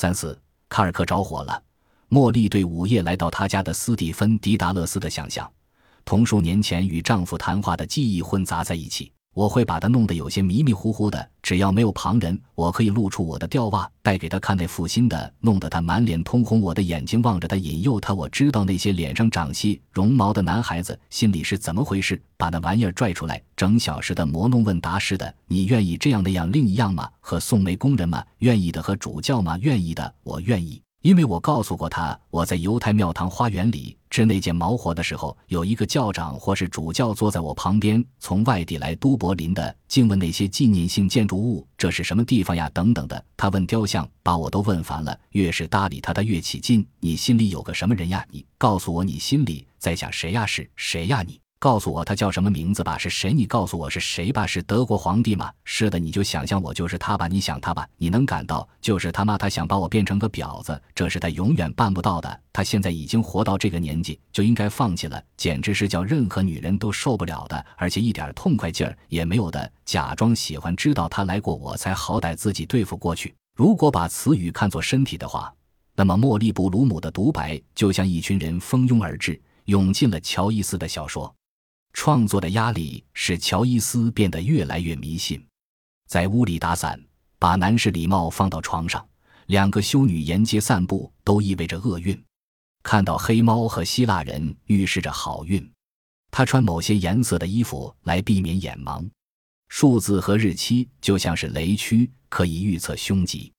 三四，卡尔克着火了。茉莉对午夜来到她家的斯蒂芬·迪达勒斯的想象，同数年前与丈夫谈话的记忆混杂在一起。我会把他弄得有些迷迷糊糊的，只要没有旁人，我可以露出我的吊袜，带给他看那负心的，弄得他满脸通红。我的眼睛望着他，引诱他。我知道那些脸上长细绒毛的男孩子心里是怎么回事，把那玩意儿拽出来，整小时的磨弄问答似的。你愿意这样那样另一样吗？和送煤工人吗？愿意的。和主教吗？愿意的。我愿意。因为我告诉过他，我在犹太庙堂花园里织那件毛活的时候，有一个教长或是主教坐在我旁边，从外地来都柏林的，竟问那些纪念性建筑物这是什么地方呀，等等的。他问雕像，把我都问烦了。越是搭理他，他越起劲。你心里有个什么人呀？你告诉我，你心里在想谁呀？是谁呀？你。告诉我他叫什么名字吧？是谁？你告诉我是谁吧？是德国皇帝吗？是的，你就想象我就是他吧？你想他吧？你能感到就是他妈？他想把我变成个婊子，这是他永远办不到的。他现在已经活到这个年纪，就应该放弃了，简直是叫任何女人都受不了的，而且一点痛快劲儿也没有的。假装喜欢，知道他来过，我才好歹自己对付过去。如果把词语看作身体的话，那么莫利布鲁姆的独白就像一群人蜂拥而至，涌进了乔伊斯的小说。创作的压力使乔伊斯变得越来越迷信，在屋里打伞，把男士礼帽放到床上，两个修女沿街散步都意味着厄运。看到黑猫和希腊人预示着好运。他穿某些颜色的衣服来避免眼盲。数字和日期就像是雷区，可以预测凶吉。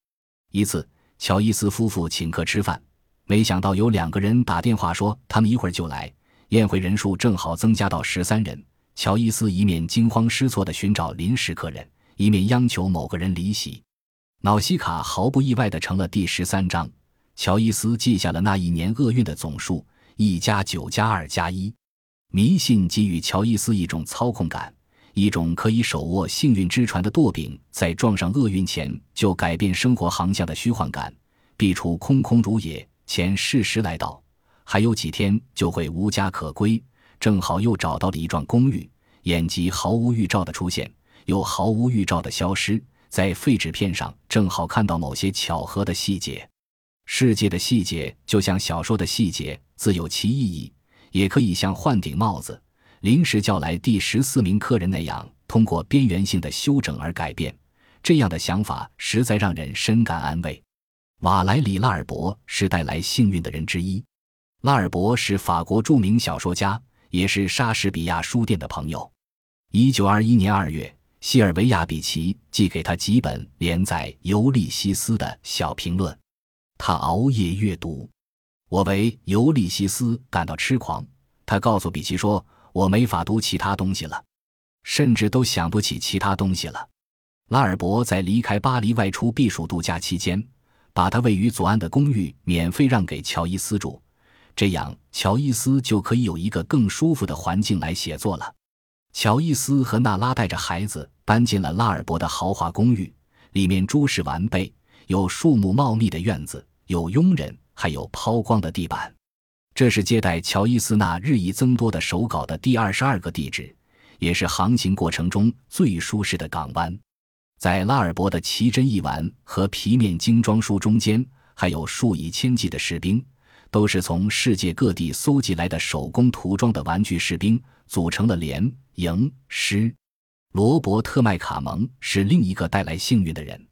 一次，乔伊斯夫妇请客吃饭，没想到有两个人打电话说他们一会儿就来。宴会人数正好增加到十三人。乔伊斯一面惊慌失措地寻找临时客人，一面央求某个人离席。瑙西卡毫不意外地成了第十三章。乔伊斯记下了那一年厄运的总数：一加九加二加一。迷信给予乔伊斯一种操控感，一种可以手握幸运之船的舵柄，在撞上厄运前就改变生活航向的虚幻感。必处空空如也，前事实来到。还有几天就会无家可归，正好又找到了一幢公寓，眼疾毫无预兆的出现，又毫无预兆的消失，在废纸片上正好看到某些巧合的细节。世界的细节就像小说的细节，自有其意义，也可以像换顶帽子、临时叫来第十四名客人那样，通过边缘性的修整而改变。这样的想法实在让人深感安慰。瓦莱里·拉尔伯是带来幸运的人之一。拉尔伯是法国著名小说家，也是莎士比亚书店的朋友。一九二一年二月，西尔维亚·比奇寄给他几本连载《尤利西斯》的小评论，他熬夜阅读。我为《尤利西斯》感到痴狂。他告诉比奇说：“我没法读其他东西了，甚至都想不起其他东西了。”拉尔伯在离开巴黎外出避暑度假期间，把他位于左岸的公寓免费让给乔伊斯住。这样，乔伊斯就可以有一个更舒服的环境来写作了。乔伊斯和娜拉带着孩子搬进了拉尔伯的豪华公寓，里面诸事完备，有树木茂密的院子，有佣人，还有抛光的地板。这是接待乔伊斯那日益增多的手稿的第二十二个地址，也是航行过程中最舒适的港湾。在拉尔伯的奇珍异玩和皮面精装书中间，还有数以千计的士兵。都是从世界各地搜集来的手工涂装的玩具士兵组成了连营师。罗伯特·麦卡蒙是另一个带来幸运的人，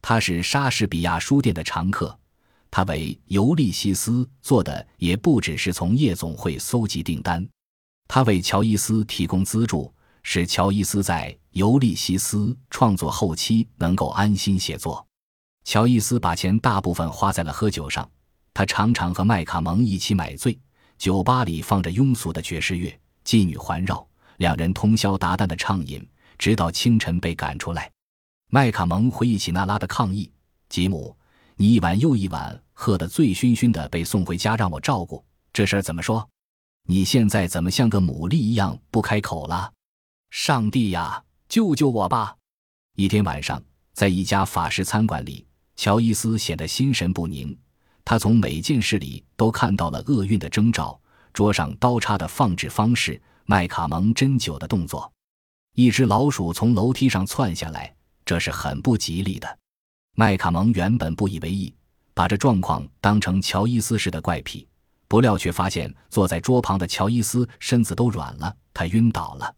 他是莎士比亚书店的常客。他为《尤利西斯》做的也不只是从夜总会搜集订单，他为乔伊斯提供资助，使乔伊斯在《尤利西斯》创作后期能够安心写作。乔伊斯把钱大部分花在了喝酒上。他常常和麦卡蒙一起买醉，酒吧里放着庸俗的爵士乐，妓女环绕，两人通宵达旦的畅饮，直到清晨被赶出来。麦卡蒙回忆起娜拉的抗议：“吉姆，你一晚又一晚喝得醉醺醺的，被送回家让我照顾，这事儿怎么说？你现在怎么像个牡蛎一样不开口了？上帝呀，救救我吧！”一天晚上，在一家法式餐馆里，乔伊斯显得心神不宁。他从每件事里都看到了厄运的征兆：桌上刀叉的放置方式，麦卡蒙针灸的动作，一只老鼠从楼梯上窜下来，这是很不吉利的。麦卡蒙原本不以为意，把这状况当成乔伊斯式的怪癖，不料却发现坐在桌旁的乔伊斯身子都软了，他晕倒了。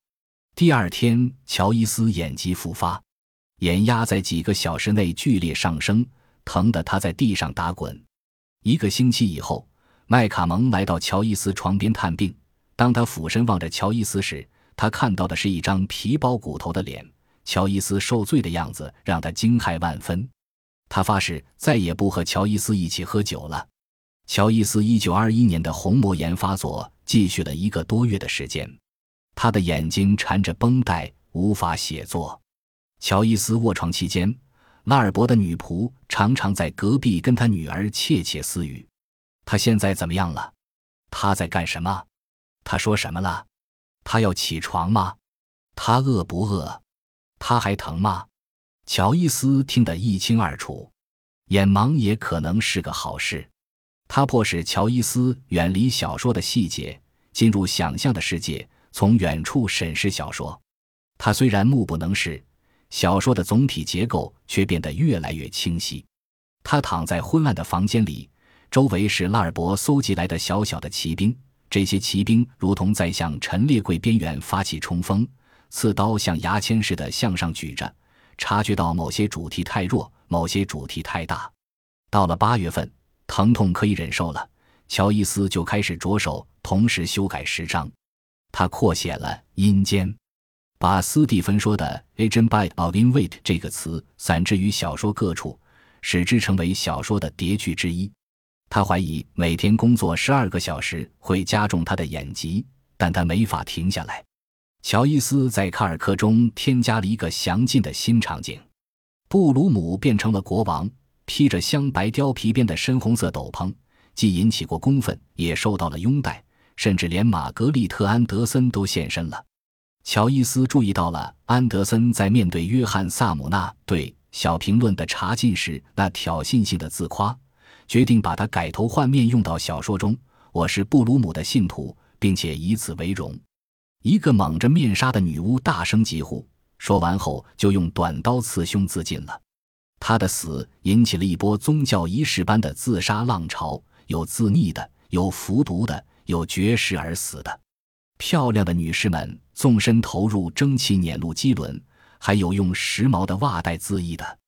第二天，乔伊斯眼疾复发，眼压在几个小时内剧烈上升，疼得他在地上打滚。一个星期以后，麦卡蒙来到乔伊斯床边探病。当他俯身望着乔伊斯时，他看到的是一张皮包骨头的脸。乔伊斯受罪的样子让他惊骇万分。他发誓再也不和乔伊斯一起喝酒了。乔伊斯一九二一年的虹膜炎发作，继续了一个多月的时间。他的眼睛缠着绷带，无法写作。乔伊斯卧床期间，拉尔伯的女仆常常在隔壁跟他女儿窃窃私语：“他现在怎么样了？他在干什么？他说什么了？他要起床吗？他饿不饿？他还疼吗？”乔伊斯听得一清二楚。眼盲也可能是个好事，他迫使乔伊斯远离小说的细节，进入想象的世界。从远处审视小说，他虽然目不能视，小说的总体结构却变得越来越清晰。他躺在昏暗的房间里，周围是拉尔伯搜集来的小小的骑兵，这些骑兵如同在向陈列柜边缘发起冲锋，刺刀像牙签似的向上举着。察觉到某些主题太弱，某些主题太大。到了八月份，疼痛可以忍受了，乔伊斯就开始着手同时修改十章。他扩写了“阴间”，把斯蒂芬说的 “agent by of invite” 这个词散置于小说各处，使之成为小说的叠句之一。他怀疑每天工作十二个小时会加重他的眼疾，但他没法停下来。乔伊斯在卡尔克中添加了一个详尽的新场景：布鲁姆变成了国王，披着镶白貂皮边的深红色斗篷，既引起过公愤，也受到了拥戴。甚至连玛格丽特·安德森都现身了。乔伊斯注意到了安德森在面对约翰·萨姆纳对小评论的查禁时那挑衅性的自夸，决定把他改头换面用到小说中。我是布鲁姆的信徒，并且以此为荣。一个蒙着面纱的女巫大声疾呼，说完后就用短刀刺胸自尽了。他的死引起了一波宗教仪式般的自杀浪潮，有自溺的，有服毒的。有绝食而死的，漂亮的女士们纵身投入蒸汽碾路机轮，还有用时髦的袜带自缢的。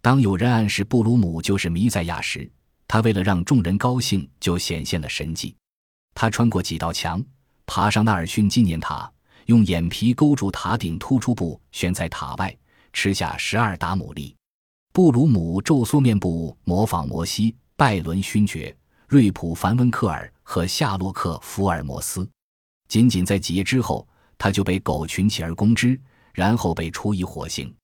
当有人暗示布鲁姆就是弥赛亚时，他为了让众人高兴，就显现了神迹。他穿过几道墙，爬上纳尔逊纪念塔，用眼皮勾住塔顶突出部，悬在塔外，吃下十二达姆粒。布鲁姆皱缩面部，模仿摩西、拜伦勋爵、瑞普·凡温克尔。和夏洛克·福尔摩斯，仅仅在几夜之后，他就被狗群起而攻之，然后被处以火刑。